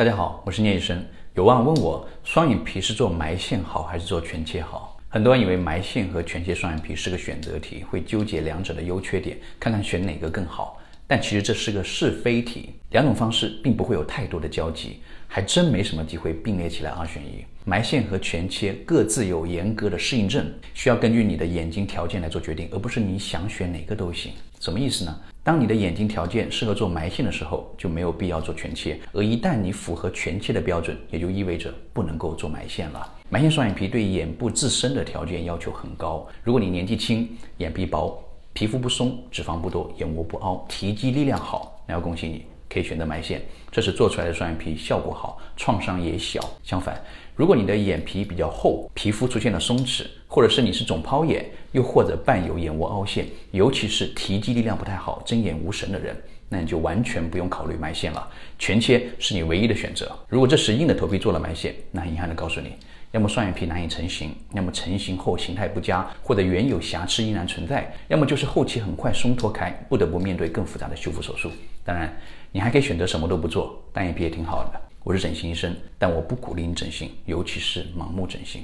大家好，我是聂医生。有网友问我，双眼皮是做埋线好还是做全切好？很多人以为埋线和全切双眼皮是个选择题，会纠结两者的优缺点，看看选哪个更好。但其实这是个是非题，两种方式并不会有太多的交集，还真没什么机会并列起来二选一。埋线和全切各自有严格的适应症，需要根据你的眼睛条件来做决定，而不是你想选哪个都行。什么意思呢？当你的眼睛条件适合做埋线的时候，就没有必要做全切；而一旦你符合全切的标准，也就意味着不能够做埋线了。埋线双眼皮对眼部自身的条件要求很高，如果你年纪轻，眼皮薄。皮肤不松，脂肪不多，眼窝不凹，提肌力量好，那要恭喜你，可以选择埋线，这是做出来的双眼皮效果好，创伤也小。相反，如果你的眼皮比较厚，皮肤出现了松弛，或者是你是肿泡眼，又或者伴有眼窝凹陷，尤其是提肌力量不太好，睁眼无神的人，那你就完全不用考虑埋线了，全切是你唯一的选择。如果这时硬着头皮做了埋线，那很遗憾的告诉你。要么双眼皮难以成型，要么成型后形态不佳，或者原有瑕疵依然存在，要么就是后期很快松脱开，不得不面对更复杂的修复手术。当然，你还可以选择什么都不做，单眼皮也挺好的。我是整形医生，但我不鼓励你整形，尤其是盲目整形。